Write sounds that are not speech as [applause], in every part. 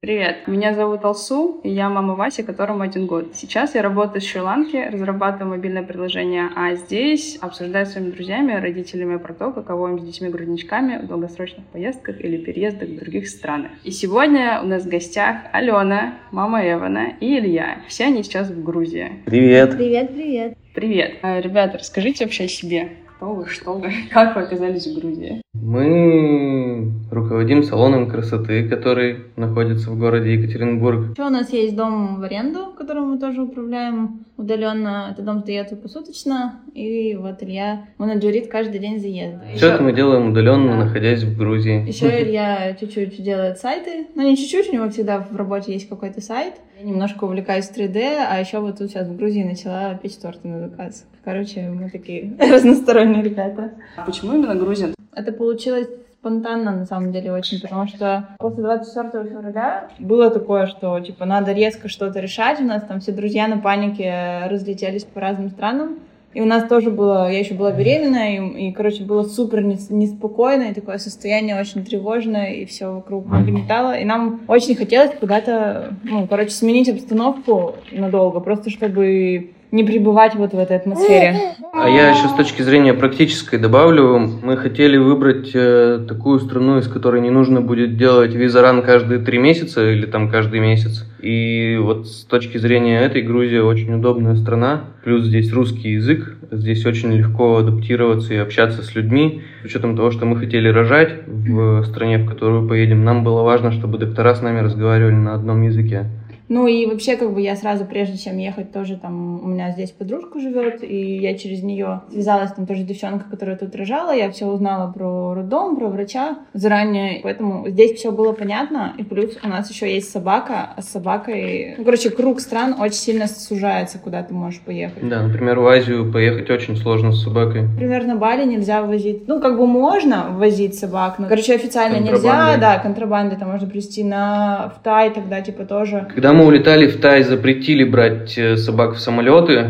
Привет, меня зовут Алсу, и я мама Васи, которому один год. Сейчас я работаю в Шри-Ланке, разрабатываю мобильное приложение, а здесь обсуждаю с своими друзьями, родителями про то, каково им с детьми-грудничками в долгосрочных поездках или переездах в других странах. И сегодня у нас в гостях Алена, мама Эвана и Илья. Все они сейчас в Грузии. Привет! Привет, привет! Привет! А, ребята, расскажите вообще о себе. Кто вы, что вы, [laughs] как вы оказались в Грузии? Мы руководим салоном красоты, который находится в городе Екатеринбург. Еще у нас есть дом в аренду, которым мы тоже управляем удаленно. Это дом сдается посуточно, и вот Илья менеджерит каждый день заезда. Все это мы делаем удаленно, находясь в Грузии. Еще [laughs] Илья чуть-чуть делает сайты. Ну, не чуть-чуть, у него всегда в работе есть какой-то сайт. Я немножко увлекаюсь 3D, а еще вот тут сейчас в Грузии начала печь торты на заказ. Короче, мы такие [laughs] разносторонние ребята. А почему именно Грузия? Это получилось спонтанно, на самом деле, очень, потому что после 24 февраля было такое, что, типа, надо резко что-то решать, у нас там все друзья на панике разлетелись по разным странам, и у нас тоже было, я еще была беременная, и, и короче, было супер неспокойно, и такое состояние очень тревожное, и все вокруг нагнетало. И нам очень хотелось куда-то, ну, короче, сменить обстановку надолго, просто чтобы не пребывать вот в этой атмосфере. А я еще с точки зрения практической добавлю, мы хотели выбрать э, такую страну, из которой не нужно будет делать визаран каждые три месяца или там каждый месяц. И вот с точки зрения этой Грузия очень удобная страна, плюс здесь русский язык, здесь очень легко адаптироваться и общаться с людьми. С учетом того, что мы хотели рожать в стране, в которую поедем, нам было важно, чтобы доктора с нами разговаривали на одном языке. Ну и вообще, как бы я сразу, прежде чем ехать, тоже там, у меня здесь подружка живет, и я через нее связалась, там тоже девчонка, которая тут рожала, я все узнала про роддом, про врача заранее, поэтому здесь все было понятно, и плюс у нас еще есть собака, а с собакой, ну, короче, круг стран очень сильно сужается, куда ты можешь поехать. Да, например, в Азию поехать очень сложно с собакой. Например, на Бали нельзя возить, ну, как бы можно возить собак, но, короче, официально нельзя, да, контрабанды там можно привезти на, в Тай тогда, типа, тоже. Когда мы улетали в Тай, запретили брать э, собак в самолеты.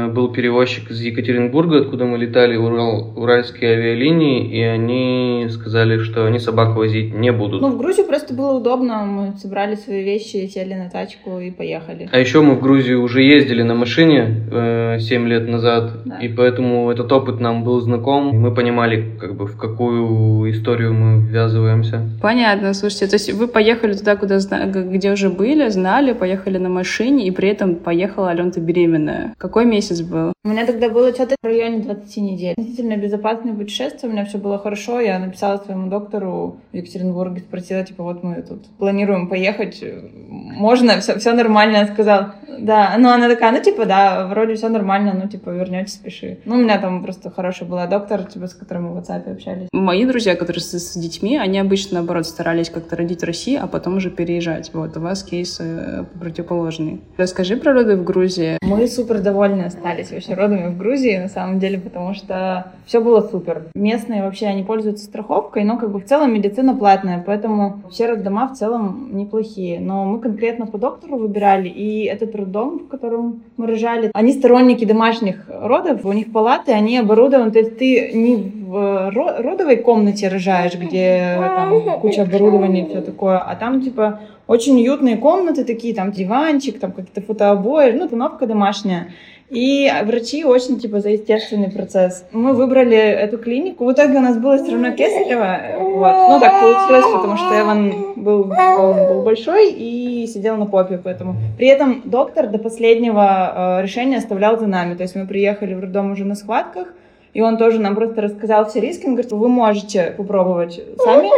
Э, был перевозчик из Екатеринбурга, откуда мы летали, Урал, уральские авиалинии, и они сказали, что они собак возить не будут. Ну, в Грузию просто было удобно. Мы собрали свои вещи, сели на тачку и поехали. А еще мы в Грузию уже ездили на машине э, 7 лет назад, да. и поэтому этот опыт нам был знаком. И мы понимали, как бы, в какую историю мы ввязываемся. Понятно, слушайте, то есть вы поехали туда, куда, где уже были, знали, поехали на машине, и при этом поехала Алена беременная. Какой месяц был? У меня тогда было что-то в районе 20 недель. Относительно безопасное путешествие, у меня все было хорошо. Я написала своему доктору в Екатеринбурге, спросила, типа, вот мы тут планируем поехать, можно, все, все нормально, сказал. Да, ну она такая, ну типа, да, вроде все нормально, ну типа, вернетесь, спеши. Ну, у меня там просто хороший была доктор, типа, с которым мы в WhatsApp общались. Мои друзья, которые с, с детьми, они обычно, наоборот, старались как-то родить в России, а потом уже переезжать. Вот, у вас кейс э, противоположный. Расскажи про роды в Грузии. Мы супер довольны остались вообще родами в Грузии, на самом деле, потому что все было супер. Местные вообще, они пользуются страховкой, но как бы в целом медицина платная, поэтому все роддома в целом неплохие. Но мы конкретно по доктору выбирали, и этот роддом, в котором мы рожали, они сторонники домашних родов, у них палаты, они оборудованы, то есть ты не в родовой комнате рожаешь, где там куча оборудования и все такое, а там типа очень уютные комнаты такие, там диванчик, там какие-то фотообои, ну, установка домашняя. И врачи очень, типа, за естественный процесс. Мы выбрали эту клинику. В итоге у нас было все равно кесарево. Вот. Ну, так получилось, потому что Эван был, он был большой и сидел на попе, поэтому. При этом доктор до последнего э, решения оставлял за нами. То есть мы приехали в роддом уже на схватках, и он тоже нам просто рассказал все риски. Он говорит, вы можете попробовать сами,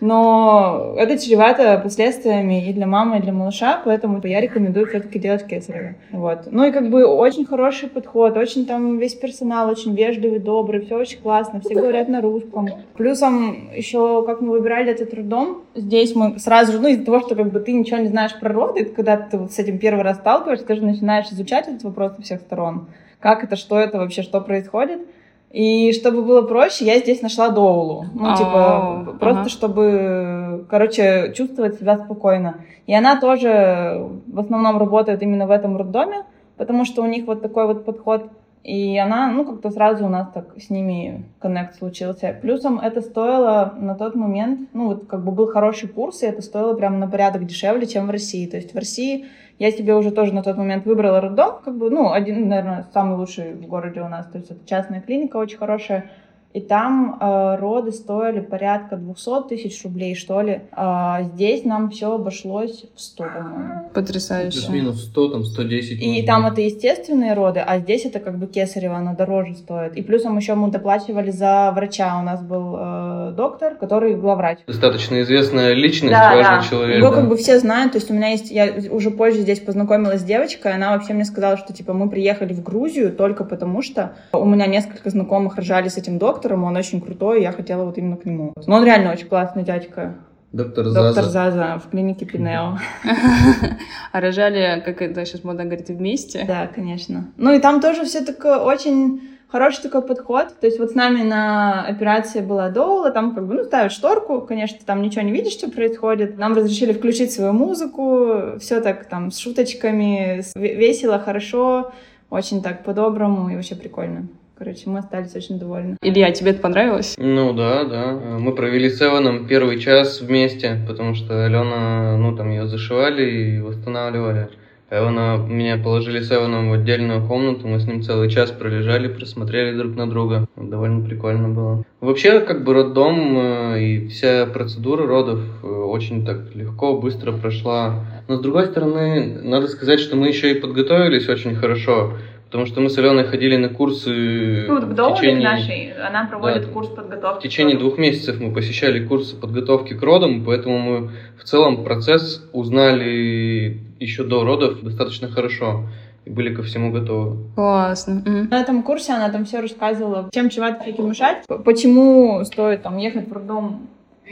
но это чревато последствиями и для мамы, и для малыша, поэтому я рекомендую все-таки делать кесарево. Вот. Ну и как бы очень хороший подход, очень там весь персонал очень вежливый, добрый, все очень классно, все говорят на русском. Плюсом еще, как мы выбирали этот роддом, здесь мы сразу же, ну из-за того, что как бы ты ничего не знаешь про роды, когда ты вот с этим первый раз сталкиваешься, ты же начинаешь изучать этот вопрос со всех сторон. Как это, что это вообще, что происходит. И чтобы было проще, я здесь нашла доулу. Ну, типа, просто чтобы, короче, чувствовать себя спокойно. И она тоже в основном работает именно в этом роддоме, потому что у них вот такой вот подход И она, ну, как-то сразу у нас так с ними коннект случился. Плюсом это стоило на тот момент, ну, вот как бы был хороший курс, и это стоило прямо на порядок дешевле, чем в России. То есть в России я себе уже тоже на тот момент выбрала роддом, как бы, ну, один, наверное, самый лучший в городе у нас. То есть это частная клиника очень хорошая. И там э, роды стоили порядка 200 тысяч рублей, что ли. А здесь нам все обошлось в 100, по-моему. Потрясающе. Плюс-минус 100, там 110. И может там это естественные роды, а здесь это как бы кесарево, оно дороже стоит. И плюсом еще мы доплачивали за врача. У нас был э, доктор, который главврач. Достаточно известная личность, Да, важный да. человек. Его да. как бы все знают, то есть у меня есть, я уже позже здесь познакомилась с девочкой, она вообще мне сказала, что типа мы приехали в Грузию только потому, что у меня несколько знакомых рожали с этим доктором, он очень крутой, и я хотела вот именно к нему. Но он реально очень классный дядька, Доктор доктор Заза. Заза в клинике Пинео. [laughs] А рожали, как это сейчас модно говорить, вместе? Да, конечно. Ну и там тоже все такое очень хороший такой подход. То есть вот с нами на операции была доула, там как бы, ну, ставят шторку, конечно, там ничего не видишь, что происходит. Нам разрешили включить свою музыку, все так там с шуточками, весело, хорошо, очень так по-доброму и вообще прикольно. Короче, мы остались очень довольны. Илья, тебе это понравилось? Ну да, да. Мы провели с Эваном первый час вместе, потому что Алена, ну там ее зашивали и восстанавливали. Эвана, меня положили с Эваном в отдельную комнату, мы с ним целый час пролежали, просмотрели друг на друга. Довольно прикольно было. Вообще, как бы роддом э, и вся процедура родов э, очень так легко, быстро прошла. Но с другой стороны, надо сказать, что мы еще и подготовились очень хорошо, потому что мы с Аленой ходили на курсы Ну, вот в течение... нашей она проводит Да. курс подготовки. В течение двух месяцев мы посещали курсы подготовки к родам, поэтому мы в целом процесс узнали еще до родов достаточно хорошо и были ко всему готовы. Классно. М. На этом курсе она там все рассказывала, чем чего-то всяким мешать, п- почему стоит там ехать в роддом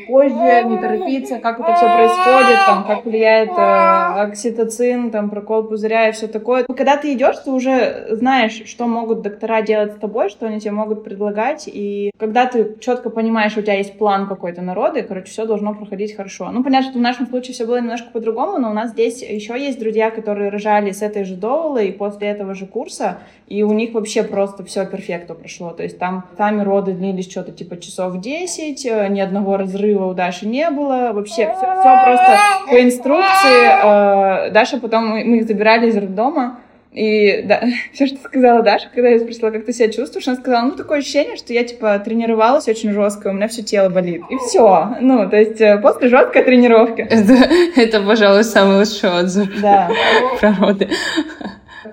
позже, не торопиться, как это все происходит, там, как влияет э, окситоцин, там, прокол пузыря и все такое. Когда ты идешь, ты уже знаешь, что могут доктора делать с тобой, что они тебе могут предлагать, и когда ты четко понимаешь, у тебя есть план какой-то народа, и, короче, все должно проходить хорошо. Ну, понятно, что в нашем случае все было немножко по-другому, но у нас здесь еще есть друзья, которые рожали с этой же доулой после этого же курса, и у них вообще просто все перфекто прошло. То есть там сами роды длились что-то типа часов 10, э, ни одного разрыва у Даши не было. Вообще все, просто по инструкции. Э, Даша потом, мы их забирали из роддома, и да, [laughs] все, что сказала Даша, когда я спросила, как ты себя чувствуешь, она сказала, ну, такое ощущение, что я, типа, тренировалась очень жестко, у меня все тело болит. И все. Ну, то есть э, после жесткой тренировки. Это, это, пожалуй, самый лучший отзыв Да. [laughs] про роды.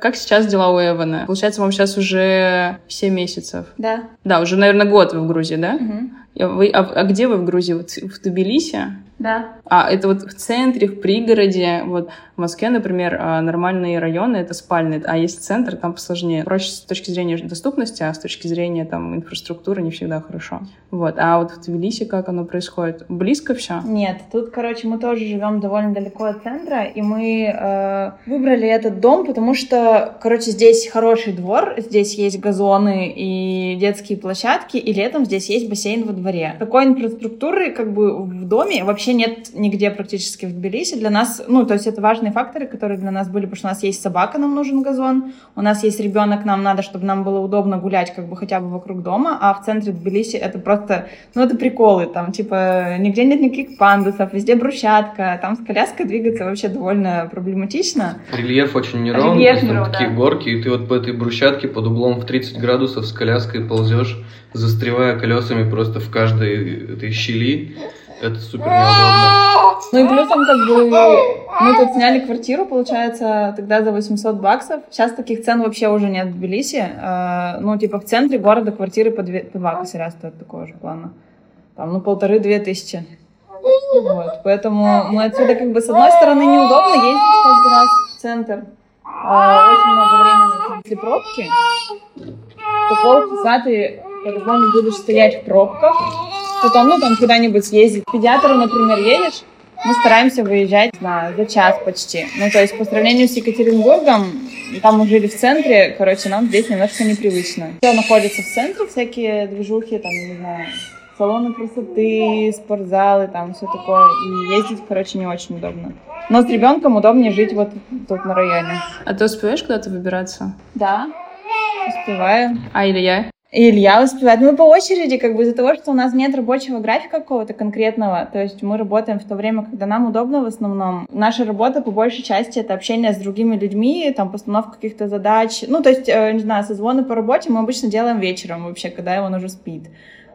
Как сейчас дела у Эвана? Получается, вам сейчас уже 7 месяцев. Да. Да, уже, наверное, год вы в Грузии, да? Мгм. Вы- а, а где вы в Грузии? Вот в Тбилиси? Да. А это вот в центре, в пригороде, вот в Москве, например, а, нормальные районы — это спальные, а есть центр, там посложнее. Проще с точки зрения доступности, а с точки зрения там инфраструктуры не всегда хорошо. Вот. А вот в Тбилиси как оно происходит? Близко все? Нет, тут, короче, мы тоже живем довольно далеко от центра, и мы э, выбрали этот дом, потому что, короче, здесь хороший двор, здесь есть газоны и детские площадки, и летом здесь есть бассейн во дворе. Такой инфраструктуры, как бы, в доме вообще нет нигде практически в Тбилиси. Для нас, ну, то есть это важные факторы, которые для нас были, потому что у нас есть собака, нам нужен газон, у нас есть ребенок, нам надо, чтобы нам было удобно гулять, как бы, хотя бы вокруг дома, а в центре Тбилиси это просто ну, это приколы, там, типа, нигде нет никаких пандусов, везде брусчатка, там с коляской двигаться вообще довольно проблематично. Рельеф очень неровный, Рельеф там неровный, такие да. горки, и ты вот по этой брусчатке под углом в 30 градусов с коляской ползешь, застревая колесами просто в каждой этой щели. Это супер неудобно. Ну и плюсом, как бы, мы тут сняли квартиру, получается, тогда за 800 баксов. Сейчас таких цен вообще уже нет в Тбилиси. Э, Ну, типа, в центре города квартиры по, две, по два косаря стоят такого же плана. Там, ну, полторы-две тысячи. Вот, поэтому мы отсюда, как бы, с одной стороны, неудобно ездить каждый раз в центр. А, очень много времени, если пробки, то полчаса ты по-любому будешь стоять в пробках. Потом, ну, там куда-нибудь съездить. К педиатру, например, едешь, мы стараемся выезжать, не знаю, за час почти. Ну, то есть по сравнению с Екатеринбургом, там мы жили в центре, короче, нам здесь немножко непривычно. Все находится в центре, всякие движухи, там, не знаю, салоны красоты, спортзалы, там все такое. И ездить, короче, не очень удобно. Но с ребенком удобнее жить вот тут на районе. А ты успеваешь куда-то выбираться? Да. Успеваю. А Илья? И Илья успевает. Мы по очереди, как бы из-за того, что у нас нет рабочего графика какого-то конкретного, то есть мы работаем в то время, когда нам удобно в основном. Наша работа по большей части это общение с другими людьми, там постановка каких-то задач. Ну, то есть, э, не знаю, созвоны по работе мы обычно делаем вечером вообще, когда он уже спит.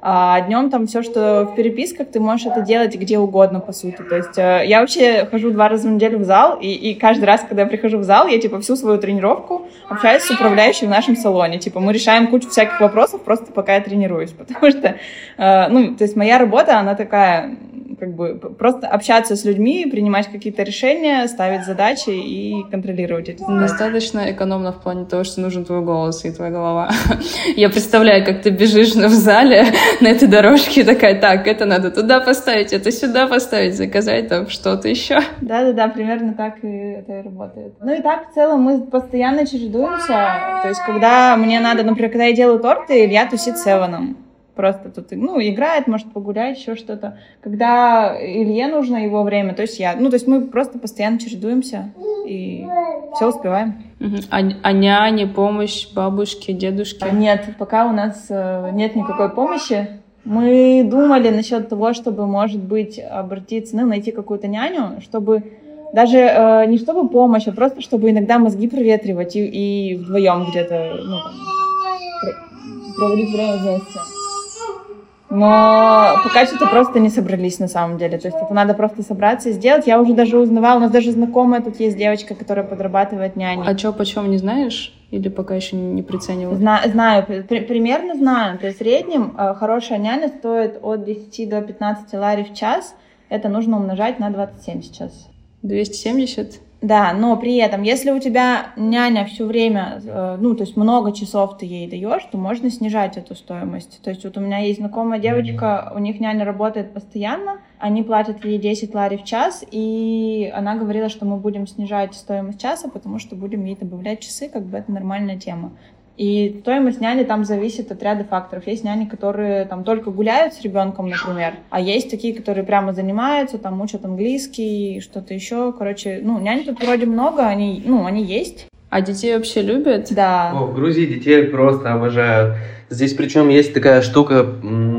А днем там все, что в переписках, ты можешь это делать где угодно, по сути. То есть э, я вообще хожу два раза в неделю в зал, и, и каждый раз, когда я прихожу в зал, я, типа, всю свою тренировку общаюсь с управляющим в нашем салоне. Типа, мы решаем кучу всяких вопросов просто пока я тренируюсь, [laughs] потому что, э, ну, то есть моя работа, она такая, как бы просто общаться с людьми, принимать какие-то решения, ставить задачи и контролировать эти задачи. Достаточно экономно в плане того, что нужен твой голос и твоя голова. [laughs] Я представляю, как ты бежишь в зале на этой дорожке такая, так, это надо туда поставить, это сюда поставить, заказать там что-то еще. Да-да-да, примерно так и это и работает. Ну и так в целом мы постоянно чередуемся. То есть когда мне надо, например, когда я делаю торты, Илья тусит с Эваном просто тут, ну, играет, может погулять, еще что-то. Когда Илье нужно его время, то есть я. Ну, то есть мы просто постоянно чередуемся и все успеваем. А, а няни, помощь бабушки, дедушки? Нет, пока у нас э, нет никакой помощи. Мы думали насчет того, чтобы, может быть, обратиться, ну, найти какую-то няню, чтобы даже э, не чтобы помощь, а просто чтобы иногда мозги проветривать и, и вдвоем где-то ну, там, проводить время вместе. Но пока что-то просто не собрались на самом деле. То есть это надо просто собраться и сделать. Я уже даже узнавала, у нас даже знакомая тут есть девочка, которая подрабатывает няней. А что, почем не знаешь? Или пока еще не приценивала? Зна- знаю, при- примерно знаю. То есть в среднем э, хорошая няня стоит от 10 до 15 лари в час. Это нужно умножать на 27 сейчас. 270? Да, но при этом, если у тебя няня все время, э, ну, то есть много часов ты ей даешь, то можно снижать эту стоимость. То есть вот у меня есть знакомая девочка, у них няня работает постоянно, они платят ей 10 лари в час, и она говорила, что мы будем снижать стоимость часа, потому что будем ей добавлять часы, как бы это нормальная тема. И стоимость няни там зависит от ряда факторов. Есть няни, которые там только гуляют с ребенком, например, а есть такие, которые прямо занимаются, там учат английский, что-то еще. Короче, ну, няни тут вроде много, они, ну, они есть. А детей вообще любят? Да. О, в Грузии детей просто обожают. Здесь причем есть такая штука,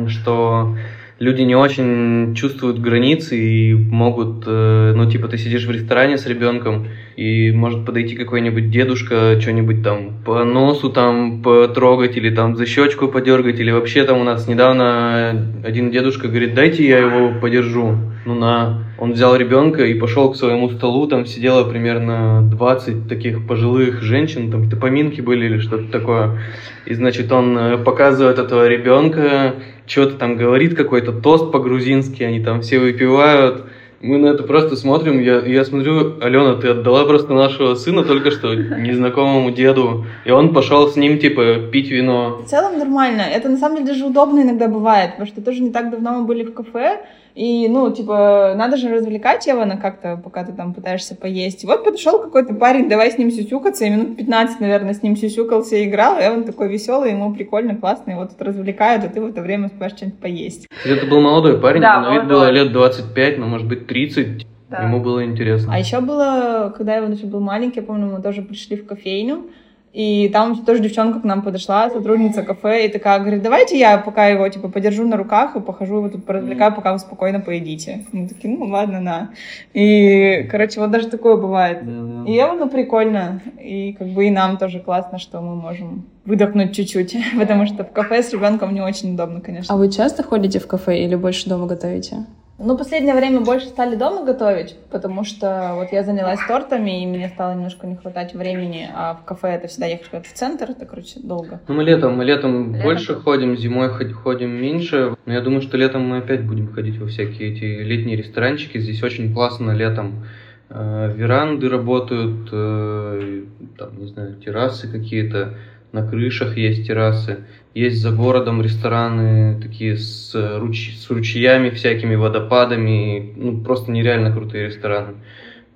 что люди не очень чувствуют границы и могут, э, ну, типа, ты сидишь в ресторане с ребенком, и может подойти какой-нибудь дедушка, что-нибудь там по носу там потрогать, или там за щечку подергать, или вообще там у нас недавно один дедушка говорит, дайте я его подержу. Ну, на... Он взял ребенка и пошел к своему столу, там сидело примерно 20 таких пожилых женщин, там какие-то поминки были или что-то такое. И, значит, он э, показывает этого ребенка, что-то там говорит, какой-то тост по-грузински, они там все выпивают. Мы на это просто смотрим, я, я смотрю, Алена, ты отдала просто нашего сына только что [laughs] незнакомому деду, и он пошел с ним, типа, пить вино. В целом нормально. Это, на самом деле, даже удобно иногда бывает, потому что тоже не так давно мы были в кафе, и, ну, типа, надо же развлекать Эвана как-то, пока ты там пытаешься поесть. И вот подошел какой-то парень, давай с ним сюсюкаться, и минут 15, наверное, с ним сюсюкался и играл. И Эван такой веселый, ему прикольно, классно, его тут развлекают, а ты в это время успеваешь что-нибудь поесть. Это был молодой парень, Да, на вид было лет 25, ну, может быть, 30. Да. Ему было интересно. А еще было, когда Эван еще был маленький, я помню, мы тоже пришли в кофейню, и там тоже девчонка к нам подошла, сотрудница кафе, и такая говорит, давайте я пока его, типа, подержу на руках и похожу его тут поразвлекаю, пока вы спокойно поедите. Мы такие, ну ладно, на. И, короче, вот даже такое бывает. Да-да. И Эвану прикольно, и как бы и нам тоже классно, что мы можем выдохнуть чуть-чуть, [laughs] потому что в кафе с ребенком не очень удобно, конечно. А вы часто ходите в кафе или больше дома готовите? Ну, последнее время больше стали дома готовить, потому что вот я занялась тортами, и мне стало немножко не хватать времени, а в кафе это всегда ехать куда-то в центр, это, короче, долго. Ну, мы летом, мы летом, Летом? больше ходим, зимой ход- ходим меньше. Но я думаю, что летом мы опять будем ходить во всякие эти летние ресторанчики. Здесь очень классно летом. Э, веранды работают, э, там, не знаю, террасы какие-то. На крышах есть террасы. Есть за городом рестораны такие с, руч- с ручьями всякими, водопадами. Ну, просто нереально крутые рестораны.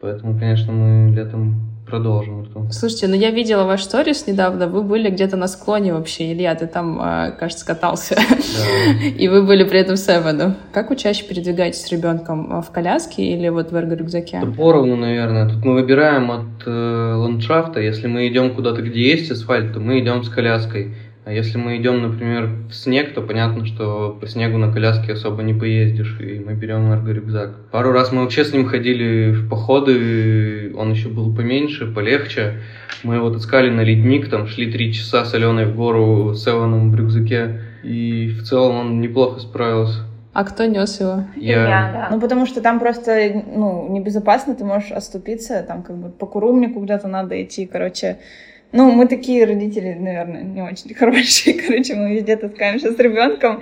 Поэтому, конечно, мы летом продолжим. Слушайте, ну я видела ваш сторис недавно, вы были где-то на склоне вообще, Илья, ты там, а, кажется, катался, [laughs] и вы были при этом Севеном. Как вы чаще передвигаетесь с ребенком а, в коляске или вот в эрго-рюкзаке? Поровну, наверное. Тут мы выбираем от э, ландшафта. Если мы идем куда-то, где есть асфальт, то мы идем с коляской. А если мы идем, например, в снег, то понятно, что по снегу на коляске особо не поездишь, и мы берем эрго-рюкзак. Пару раз мы вообще с ним ходили в походы, он еще был поменьше, полегче. Мы его таскали на ледник, там шли три часа с Аленой в гору с Эваном в рюкзаке, и в целом он неплохо справился. А кто нес его? Я. Я да. Ну, потому что там просто, ну, небезопасно, ты можешь оступиться, там как бы по курумнику где-то надо идти, короче, ну, мы такие родители, наверное, не очень [laughs] хорошие. Короче, мы везде таскаемся с ребенком.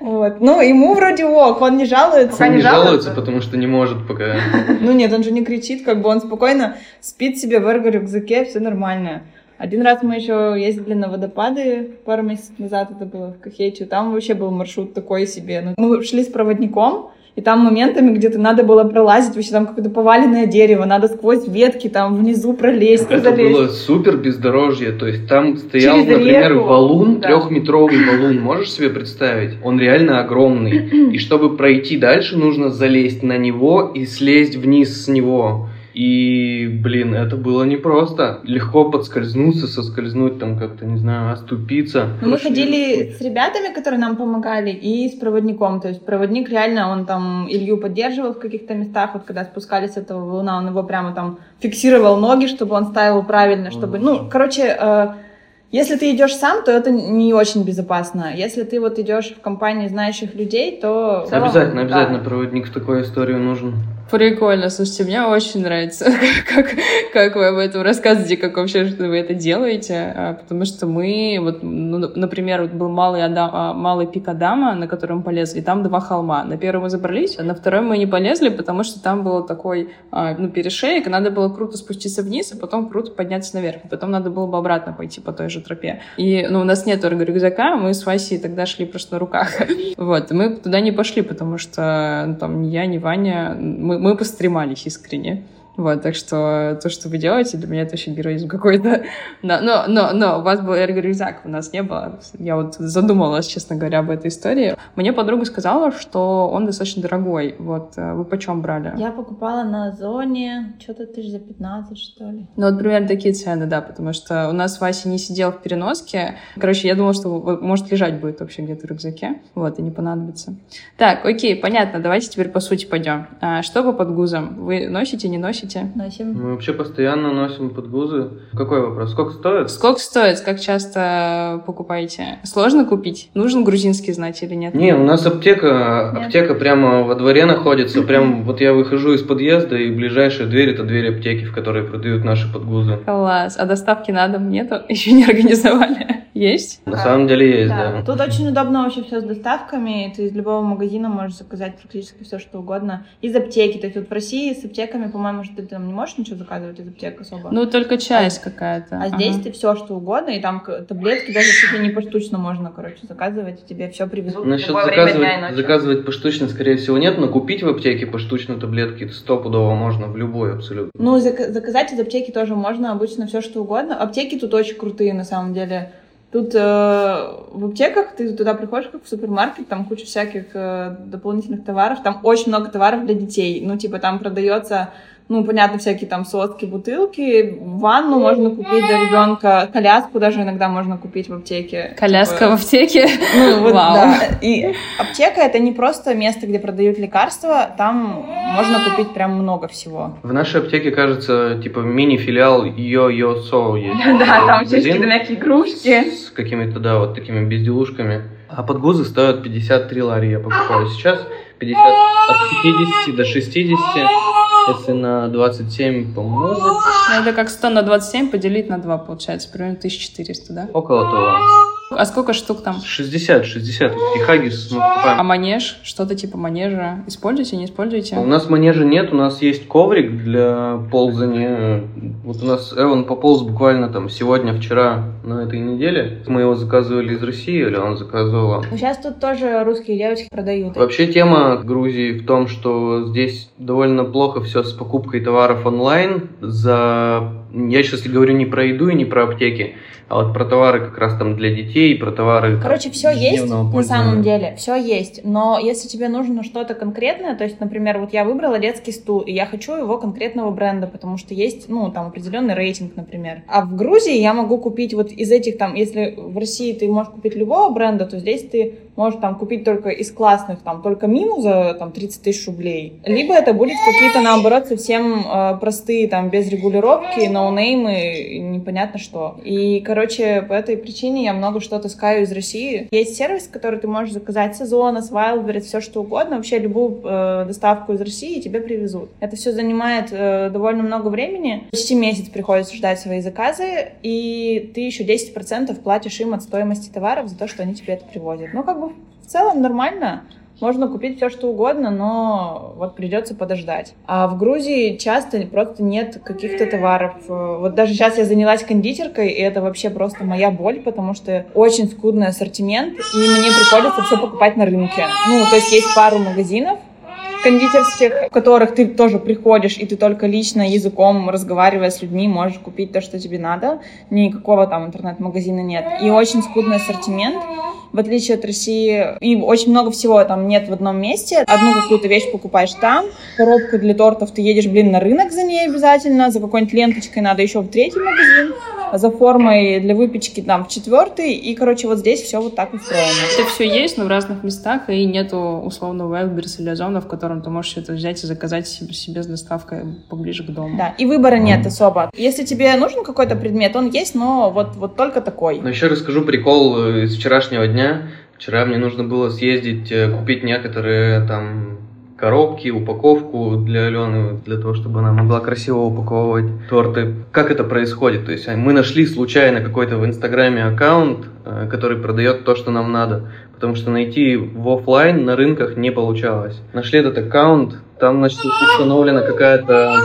Вот. Ну, ему вроде ок, он не жалуется. Он не, не жалуется, потому что не может пока. [laughs] Ну нет, он же не кричит, как бы он спокойно спит себе в эрго-рюкзаке, все нормально. Один раз мы еще ездили на водопады пару месяцев назад, это было в Кахетию. Там вообще был маршрут такой себе. Ну, мы шли с проводником, и там моментами где-то надо было пролазить, вообще там какое-то поваленное дерево, надо сквозь ветки там внизу пролезть. Это залезть. было супер бездорожье, то есть там стоял, Через например, реку. валун, да. трехметровый валун, можешь себе представить? Он реально огромный. И чтобы пройти дальше, нужно залезть на него и слезть вниз с него. И, блин, это было непросто. Легко подскользнуться, соскользнуть, там как-то, не знаю, оступиться. Но мы ходили с ребятами, которые нам помогали, и с проводником. То есть проводник реально, он там Илью поддерживал в каких-то местах. Вот когда спускались с этого луна, он его прямо там фиксировал ноги, чтобы он ставил правильно, чтобы... Ну, короче, э, если ты идешь сам, то это не очень безопасно. Если ты вот идешь в компании знающих людей, то... Обязательно, обязательно да. проводник в такую историю нужен. Прикольно, слушайте, мне очень нравится, [laughs] как, как вы об этом рассказываете, как вообще что вы это делаете, а, потому что мы, вот, ну, например, вот был малый, Адам, а, малый пик Адама, на котором мы полезли, там два холма. На первый мы забрались, а на второй мы не полезли, потому что там был такой, а, ну, перешеек, надо было круто спуститься вниз, а потом круто подняться наверх, потом надо было бы обратно пойти по той же тропе. И, ну, у нас нет рюкзака, мы с Васей тогда шли просто на руках. [laughs] Вот, мы туда не пошли, потому что ну, там ни я, ни Ваня, мы, мы постремались искренне. Вот, так что то, что вы делаете, для меня это очень героизм какой-то. Но, но, но, но у вас был эрго-рюкзак, у нас не было. Я вот задумалась, честно говоря, об этой истории. Мне подруга сказала, что он достаточно дорогой. Вот, э, вы почем брали? Я покупала на зоне что-то тысяч за 15, что ли. Ну, вот примерно такие цены, да, потому что у нас Вася не сидел в переноске. Короче, я думала, что может лежать будет вообще где-то в рюкзаке. Вот, и не понадобится. Так, окей, понятно, давайте теперь по сути пойдем. А, что по подгузам? Вы носите, не носите? Носите? Носим. Мы вообще постоянно носим подгузы. Какой вопрос? Сколько стоит? Сколько стоит? Как часто покупаете? Сложно купить? Нужен грузинский знать или нет? Не, у нас аптека, нет. аптека прямо во дворе находится. Прям вот я выхожу из подъезда, и ближайшая дверь это дверь аптеки, в которой продают наши подгузы. Класс. А доставки на дом нету? [laughs] Еще не организовали? Есть? На самом деле есть, да. да. Тут очень удобно вообще все с доставками. Ты из любого магазина можешь заказать практически все, что угодно. Из аптеки. То есть вот в России с аптеками, по-моему, что ты там не можешь ничего заказывать из аптек особо. Ну, только часть а, какая-то. А ага. здесь ты все, что угодно, и там таблетки даже чуть ли не поштучно можно, короче, заказывать, и тебе все привезут. Насчет заказывать, заказывать поштучно, скорее всего, нет, но купить в аптеке поштучно таблетки стопудово можно в любой абсолютно. Ну, зак- заказать из аптеки тоже можно, обычно все, что угодно. Аптеки тут очень крутые, на самом деле. Тут э, в аптеках ты туда приходишь как в супермаркет, там куча всяких э, дополнительных товаров, там очень много товаров для детей. Ну, типа, там продается ну, понятно, всякие там соски, бутылки, ванну можно купить для ребенка, коляску даже иногда можно купить в аптеке. Коляска типа... в аптеке? Ну, [laughs] вот, Вау. да. И аптека — это не просто место, где продают лекарства, там можно купить прям много всего. В нашей аптеке, кажется, типа мини-филиал Йо-Йо-Со есть. [laughs] Да, там всякие мягкие игрушки. С какими-то, да, вот такими безделушками. А подгузы стоят 53 лари, я покупаю сейчас. 50, от 50 до 60 если на 27 помножить... Ну, это как 100 на 27 поделить на 2, получается, примерно 1400, да? Около того. А сколько штук там? 60, 60. И хаггис мы покупаем. А манеж? Что-то типа манежа. Используете, не используете? У нас манежа нет, у нас есть коврик для ползания. Вот у нас Эван пополз буквально там сегодня, вчера, на этой неделе. Мы его заказывали из России, или он заказывал? Сейчас тут тоже русские девочки продают. Вообще тема Грузии в том, что здесь довольно плохо все с покупкой товаров онлайн. За... Я сейчас говорю не про еду и не про аптеки, а вот про товары как раз там для детей, про товары... Короче, все есть на самом деле, все есть. Но если тебе нужно что-то конкретное, то есть, например, вот я выбрала детский стул, и я хочу его конкретного бренда, потому что есть, ну, там, определенный рейтинг, например. А в Грузии я могу купить вот из этих там, если в России ты можешь купить любого бренда, то здесь ты можешь там купить только из классных, там, только Миму за там 30 тысяч рублей. Либо это будет какие-то, наоборот, совсем э, простые, там, без регулировки, ноунеймы, непонятно что. И, короче, по этой причине я много что таскаю из России. Есть сервис, который ты можешь заказать с Озона, с Wildberries, все что угодно, вообще любую э, доставку из России тебе привезут. Это все занимает э, довольно много времени. Почти месяц приходится ждать свои заказы, и ты еще 10% платишь им от стоимости товаров за то, что они тебе это привозят. Ну, как бы целом нормально. Можно купить все, что угодно, но вот придется подождать. А в Грузии часто просто нет каких-то товаров. Вот даже сейчас я занялась кондитеркой, и это вообще просто моя боль, потому что очень скудный ассортимент, и мне приходится все покупать на рынке. Ну, то есть есть пару магазинов, кондитерских, в которых ты тоже приходишь, и ты только лично языком, разговаривая с людьми, можешь купить то, что тебе надо. Никакого там интернет-магазина нет. И очень скудный ассортимент, в отличие от России. И очень много всего там нет в одном месте. Одну какую-то вещь покупаешь там, коробку для тортов ты едешь, блин, на рынок за ней обязательно, за какой-нибудь ленточкой надо еще в третий магазин, за формой для выпечки там в четвертый. И, короче, вот здесь все вот так устроено. Это все есть, но в разных местах, и нету условного Wildberries или Озона, в котором ты можешь это взять и заказать себе, себе с доставкой поближе к дому. Да, и выбора нет особо. Если тебе нужен какой-то предмет, он есть, но вот, вот только такой. Но еще расскажу прикол э, из вчерашнего дня. Вчера мне нужно было съездить, э, купить некоторые там коробки, упаковку для Алены, для того, чтобы она могла красиво упаковывать торты. Как это происходит? То есть а, мы нашли случайно какой-то в Инстаграме аккаунт, э, который продает то, что нам надо, потому что найти в офлайн на рынках не получалось. Нашли этот аккаунт, там, значит, установлена какая-то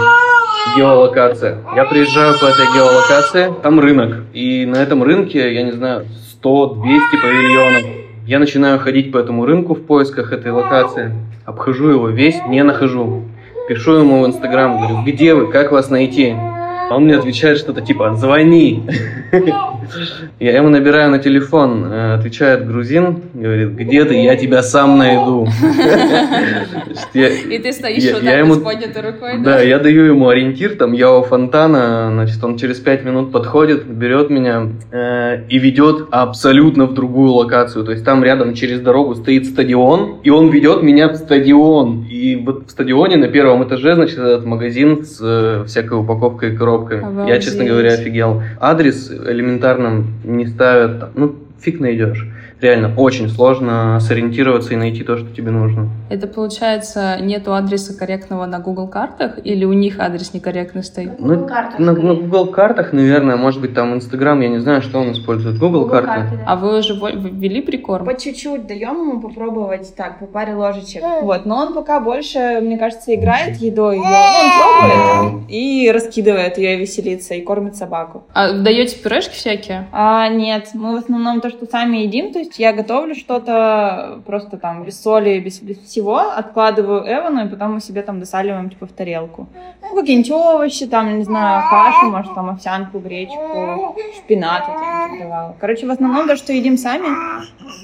геолокация. Я приезжаю по этой геолокации, там рынок, и на этом рынке, я не знаю, 100-200 павильонов. Я начинаю ходить по этому рынку в поисках этой локации, обхожу его весь, не нахожу. Пишу ему в Инстаграм, говорю, где вы, как вас найти? А он мне отвечает что-то типа «звони». Я ему набираю на телефон, э, отвечает грузин, говорит «где ты, я тебя сам найду». И ты стоишь вот так с поднятой рукой, да, я даю ему ориентир, там я у фонтана, значит, он через пять минут подходит, берет меня э, и ведет абсолютно в другую локацию. То есть там рядом через дорогу стоит стадион, и он ведет меня в стадион. И вот в стадионе на первом этаже, значит, этот магазин с э, всякой упаковкой и коробками. Я, Обалдеть. честно говоря, офигел. Адрес элементарно не ставят, ну, фиг найдешь. Реально, очень сложно сориентироваться и найти то, что тебе нужно. Это получается, нету адреса корректного на Google картах, или у них адрес некорректный стоит? Ну, Google картах, на, скорее. на Google картах, наверное, может быть, там Инстаграм, я не знаю, что он использует. Google, Google карты. карты, да. А вы уже ввели прикорм? По чуть-чуть даем ему попробовать так, по паре ложечек. Вот, но он пока больше, мне кажется, играет едой. её. Он пробует и раскидывает ее, веселится, и кормит собаку. А даете пюрешки всякие? А, нет, мы в основном то, что сами едим, то есть я готовлю что-то просто там без соли, без, без всего, откладываю Эвану, и потом мы себе там досаливаем типа в тарелку. Ну, какие-нибудь овощи, там, не знаю, кашу, может, там овсянку, гречку, шпинат вот я ему давала. Короче, в основном то, что едим сами,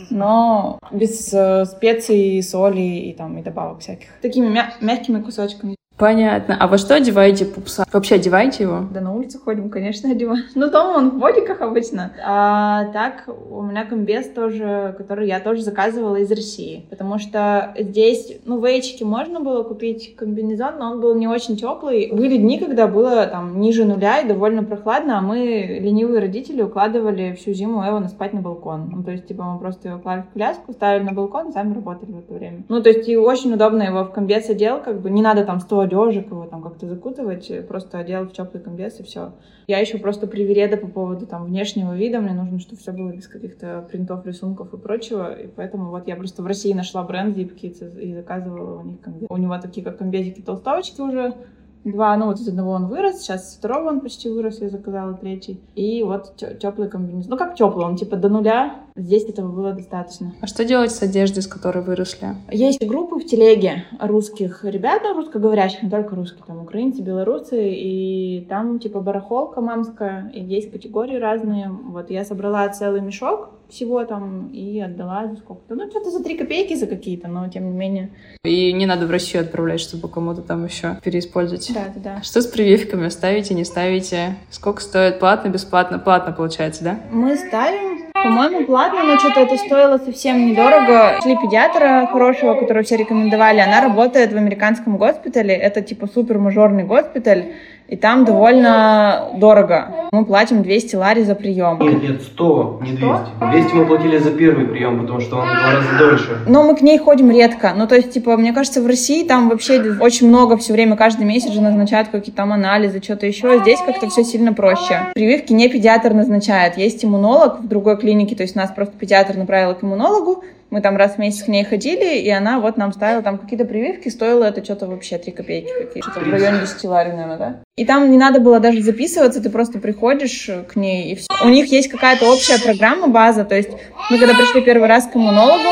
но без э, специй, соли и там и добавок всяких. Такими мя- мягкими кусочками. Понятно. А во что одеваете пупса? Вообще одеваете его? Да на улицу ходим, конечно, одеваем. Ну, дома он в бодиках обычно. А так, у меня комбез тоже, который я тоже заказывала из России. Потому что здесь, ну, в Эйчике можно было купить комбинезон, но он был не очень теплый. Были дни, когда было там ниже нуля и довольно прохладно, а мы, ленивые родители, укладывали всю зиму Эвана спать на балкон. Ну, то есть, типа, мы просто его клали в коляску, ставили на балкон, сами работали в это время. Ну, то есть, и очень удобно его в комбез одел, как бы не надо там 100 одежек его там как-то закутывать, просто одел в теплый комбез и все. Я еще просто привереда по поводу там внешнего вида, мне нужно, чтобы все было без каких-то принтов, рисунков и прочего, и поэтому вот я просто в России нашла бренд Deep Kids и заказывала у них комбез. У него такие как комбезики толстовочки уже, Два, ну вот из одного он вырос, сейчас из второго он почти вырос, я заказала третий. И вот теплый комбинезон. Ну как теплый, он типа до нуля, здесь этого было достаточно. А что делать с одеждой, с которой выросли? Есть группы в телеге русских ребят, ну, русскоговорящих, не только русские, там украинцы, белорусы, и там типа барахолка мамская, и есть категории разные. Вот я собрала целый мешок, всего там и отдала за сколько-то. Ну, что-то за три копейки за какие-то, но тем не менее. И не надо в Россию отправлять, чтобы кому-то там еще переиспользовать. Да, да, да. Что с прививками? Ставите, не ставите? Сколько стоит? Платно, бесплатно? Платно получается, да? Мы ставим. По-моему, платно, но что-то это стоило совсем недорого. Шли педиатра хорошего, которого все рекомендовали. Она работает в американском госпитале. Это типа супер мажорный госпиталь и там довольно дорого. Мы платим 200 лари за прием. Нет, нет, 100, не 200. 200 мы платили за первый прием, потому что он в два раза дольше. Но мы к ней ходим редко. Ну, то есть, типа, мне кажется, в России там вообще очень много все время, каждый месяц же назначают какие-то там анализы, что-то еще. Здесь как-то все сильно проще. Прививки не педиатр назначает. Есть иммунолог в другой клинике, то есть нас просто педиатр направил к иммунологу, мы там раз в месяц к ней ходили, и она вот нам ставила там какие-то прививки, стоило это что-то вообще 3 копейки какие-то, что-то в районе 10 лари, наверное, да? И там не надо было даже записываться, ты просто приходишь к ней, и все. У них есть какая-то общая программа, база, то есть мы когда пришли первый раз к иммунологу,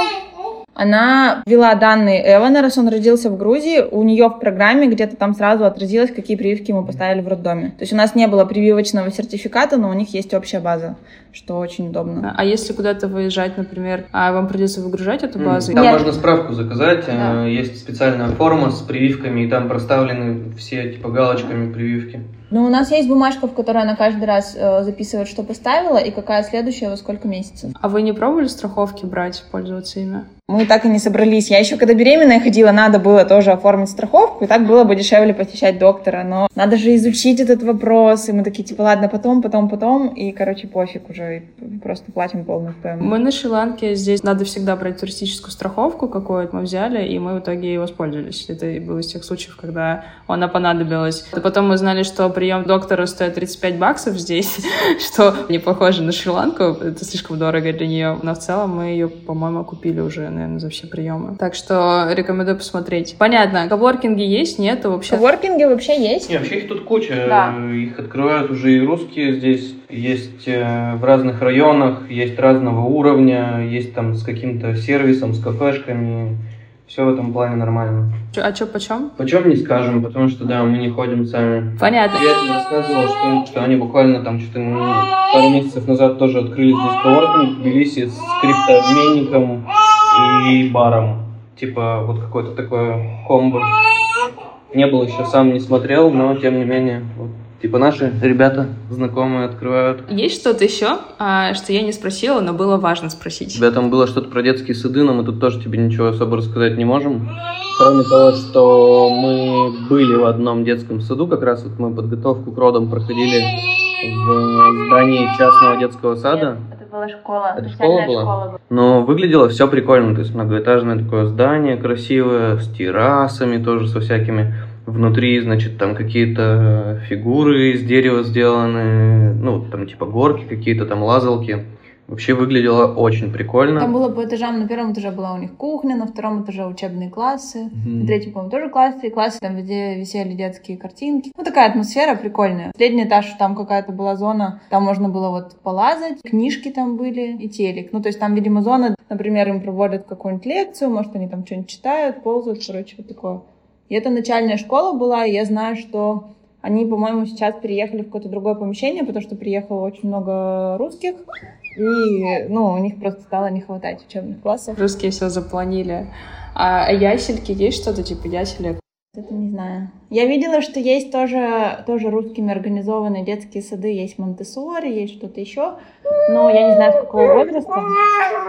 она ввела данные Эвана, раз он родился в Грузии, у нее в программе где-то там сразу отразилось, какие прививки мы поставили в роддоме. То есть у нас не было прививочного сертификата, но у них есть общая база, что очень удобно. А если куда-то выезжать, например, а вам придется выгружать эту базу? Там Нет. можно справку заказать, да. Э, есть специальная форма с прививками, и там проставлены все типа галочками прививки. Ну, у нас есть бумажка, в которой она каждый раз э, записывает, что поставила, и какая следующая во сколько месяцев. А вы не пробовали страховки брать, пользоваться ими? Мы так и не собрались. Я еще когда беременная ходила, надо было тоже оформить страховку, и так было бы дешевле посещать доктора. Но надо же изучить этот вопрос, и мы такие, типа, ладно, потом, потом, потом, и, короче, пофиг уже, просто платим полную стоимость. Мы на Шри-Ланке, здесь надо всегда брать туристическую страховку какую-то, мы взяли, и мы в итоге и воспользовались. Это был из тех случаев, когда она понадобилась. И потом мы знали, что прием доктора стоит 35 баксов здесь, [laughs] что не похоже на Шри-Ланку, это слишком дорого для нее. Но в целом мы ее, по-моему, купили уже, наверное, за все приемы. Так что рекомендую посмотреть. Понятно, коворкинги есть, нет вообще? Коворкинги вообще есть. Не, вообще их тут куча. Да. Их открывают уже и русские здесь. Есть э, в разных районах, есть разного уровня, есть там с каким-то сервисом, с кафешками все в этом плане нормально. А что, почем? Почем не скажем, потому что, да, мы не ходим сами. Понятно. Приятель рассказывал, что, что они буквально там что-то ну, пару месяцев назад тоже открыли здесь коворкинг в Тбилиси с криптообменником и баром. Типа вот какое-то такое комбо. Не был еще, сам не смотрел, но тем не менее, вот Типа наши ребята знакомые открывают. Есть что-то еще, а, что я не спросила, но было важно спросить? У тебя там было что-то про детские сады, но мы тут тоже тебе ничего особо рассказать не можем. Кроме того, что мы были в одном детском саду, как раз вот мы подготовку к родам проходили в здании частного детского сада. Нет, это была школа. Это школа была? школа Но выглядело все прикольно, то есть многоэтажное такое здание красивое, с террасами тоже, со всякими Внутри, значит, там какие-то фигуры из дерева сделаны, ну, там типа горки какие-то, там лазалки. Вообще выглядело очень прикольно. Там было по этажам. На первом этаже была у них кухня, на втором этаже учебные классы, mm-hmm. на третьем, по-моему, тоже классы. И классы там везде висели детские картинки. Ну, такая атмосфера прикольная. Средний этаж, там какая-то была зона, там можно было вот полазать, книжки там были и телек. Ну, то есть там, видимо, зона, например, им проводят какую-нибудь лекцию, может, они там что-нибудь читают, ползают, короче, вот такое. И это начальная школа была, и я знаю, что они, по-моему, сейчас переехали в какое-то другое помещение, потому что приехало очень много русских, и, ну, у них просто стало не хватать учебных классов. Русские все запланили. А ясельки есть что-то типа яселек? Это не знаю. Я видела, что есть тоже, тоже русскими организованные детские сады, есть монте есть что-то еще, но я не знаю, с какого возраста.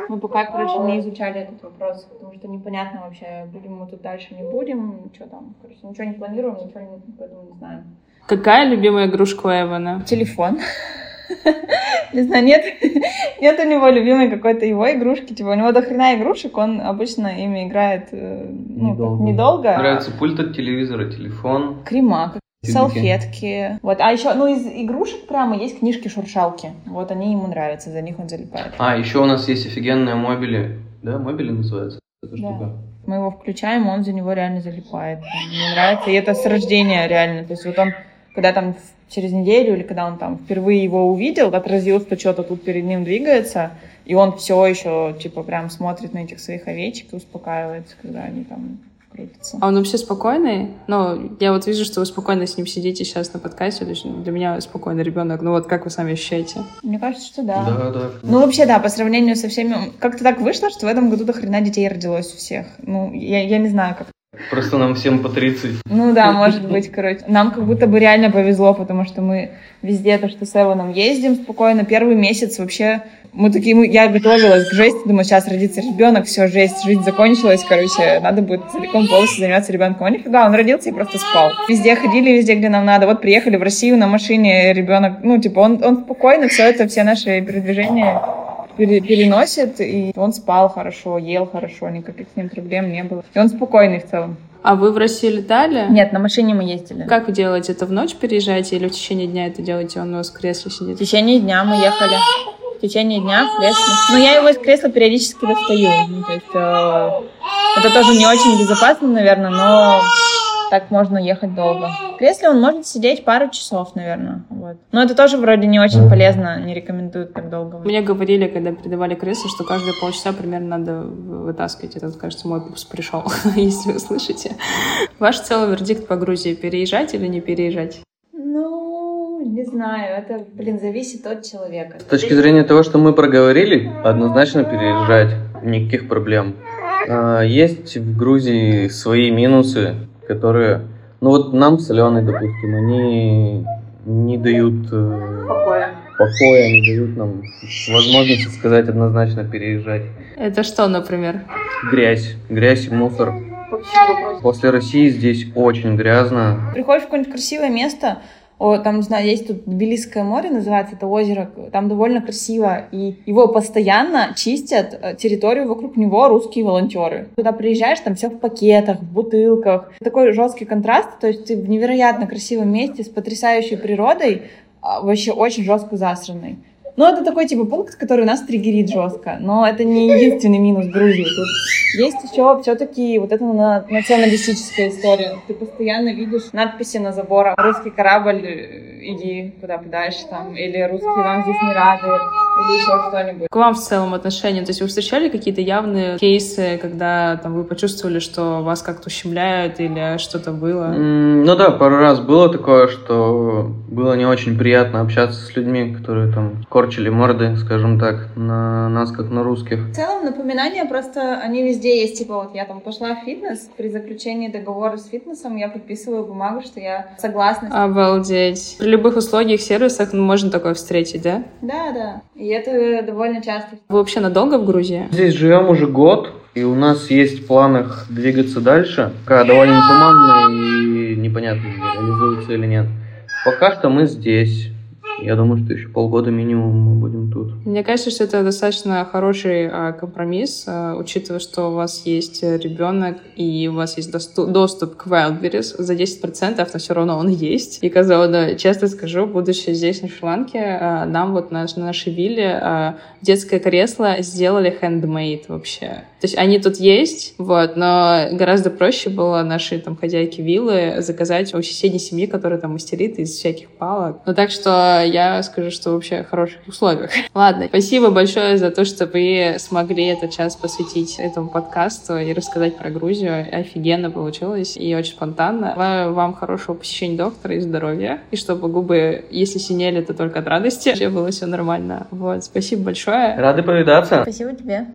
Мы пока, короче, не изучали этот вопрос, потому что непонятно вообще, будем мы тут дальше, не будем, что там. Короче, ничего не планируем, ничего не, поэтому не знаю. Какая любимая игрушка у Эвана? Телефон. [laughs] Не знаю, нет, [laughs] нет у него любимой какой-то его игрушки. Типа, у него до хрена игрушек, он обычно ими играет э, ну, недолго. недолго. Нравится пульт от телевизора, телефон. Крема, салфетки. Вот. А еще, ну, из игрушек прямо есть книжки-шуршалки. Вот они ему нравятся, за них он залипает. А, еще у нас есть офигенные мобили. Да, мобили называется эта да. штука. Мы его включаем, он за него реально залипает. Мне нравится. И это с рождения реально. То есть вот он, когда там через неделю или когда он там впервые его увидел, отразил, что что-то тут перед ним двигается, и он все еще, типа, прям смотрит на этих своих овечек и успокаивается, когда они там крутится. А он вообще спокойный? Ну, я вот вижу, что вы спокойно с ним сидите сейчас на подкасте. То есть для меня спокойный ребенок. Ну вот как вы сами ощущаете? Мне кажется, что да. Да, да. Ну вообще да, по сравнению со всеми... Как-то так вышло, что в этом году до хрена детей родилось у всех. Ну, я, я не знаю, как Просто нам всем по 30. Ну да, может быть, короче. Нам как будто бы реально повезло, потому что мы везде то, что с Эваном ездим спокойно. Первый месяц вообще мы такие, мы, я готовилась к жести, думаю, сейчас родится ребенок, все, жесть, жизнь закончилась, короче, надо будет целиком полностью заниматься ребенком. А нифига, он родился и просто спал. Везде ходили, везде, где нам надо. Вот приехали в Россию на машине, ребенок, ну, типа, он, он спокойно все это, все наши передвижения переносит, и он спал хорошо, ел хорошо, никаких с ним проблем не было. И он спокойный в целом. А вы в России летали? Нет, на машине мы ездили. Как вы делаете это? В ночь переезжаете или в течение дня это делаете? Он у вас в кресле сидит? В течение дня мы ехали в течение дня в кресле. Но я его из кресла периодически достаю. Ну, то есть э, это тоже не очень безопасно, наверное, но так можно ехать долго. В кресле он может сидеть пару часов, наверное. Вот. Но это тоже вроде не очень полезно, не рекомендуют так долго. Мне говорили, когда передавали кресло, что каждые полчаса примерно надо вытаскивать. Это, кажется, мой пупс пришел, [laughs] если вы слышите. Ваш целый вердикт по Грузии. Переезжать или не переезжать? Не знаю, это, блин, зависит от человека. С точки зрения того, что мы проговорили, однозначно переезжать, никаких проблем. А, есть в Грузии свои минусы, которые, ну вот нам с Аленой, допустим, они не дают э, покоя. покоя, не дают нам возможности сказать однозначно переезжать. Это что, например? Грязь, грязь и мусор. После России здесь очень грязно. Приходишь в какое-нибудь красивое место, о, там, не знаю, есть тут Тбилисское море, называется это озеро, там довольно красиво, и его постоянно чистят э, территорию вокруг него русские волонтеры. Туда приезжаешь, там все в пакетах, в бутылках. Такой жесткий контраст, то есть ты в невероятно красивом месте с потрясающей природой, а, вообще очень жестко засранный. Ну, это такой, типа, пункт, который нас триггерит жестко. Но это не единственный минус Грузии. Тут есть еще все-таки вот эта националистическая история. Ты постоянно видишь надписи на заборах. Русский корабль, э, иди куда подальше там. Или русские вам здесь не рады. Или еще что-нибудь. К вам в целом отношения? То есть вы встречали какие-то явные кейсы, когда там вы почувствовали, что вас как-то ущемляют или что-то было? Mm, ну да, пару раз было такое, что было не очень приятно общаться с людьми, которые там корчили морды, скажем так, на нас, как на русских. В целом напоминания просто, они везде есть. Типа вот я там пошла в фитнес, при заключении договора с фитнесом я подписываю бумагу, что я согласна. Обалдеть. При любых услугах, сервисах ну, можно такое встретить, да? Да, да. И это довольно часто. Вы вообще надолго в Грузии? Здесь живем уже год, и у нас есть в планах двигаться дальше. Пока довольно туманно и непонятно, реализуется или нет. Пока что мы здесь. Я думаю, что еще полгода минимум мы будем тут. Мне кажется, что это достаточно хороший а, компромисс, а, учитывая, что у вас есть ребенок и у вас есть доступ, доступ к Wildberries за 10%, но все равно он есть. И, казалось, да, честно скажу, будучи здесь, на Шри-Ланке, а, нам вот на, на нашей вилле а, детское кресло сделали handmade вообще. То есть они тут есть, вот, но гораздо проще было нашей там хозяйке виллы заказать у соседней семьи, которая там мастерит из всяких палок. Ну так что я скажу, что вообще в хороших условиях. [laughs] Ладно, спасибо большое за то, что вы смогли этот час посвятить этому подкасту и рассказать про Грузию. Офигенно получилось и очень спонтанно. Желаю вам хорошего посещения доктора и здоровья. И чтобы губы, если синели, то только от радости. Вообще было все нормально. Вот, спасибо большое. Рады повидаться. Спасибо тебе.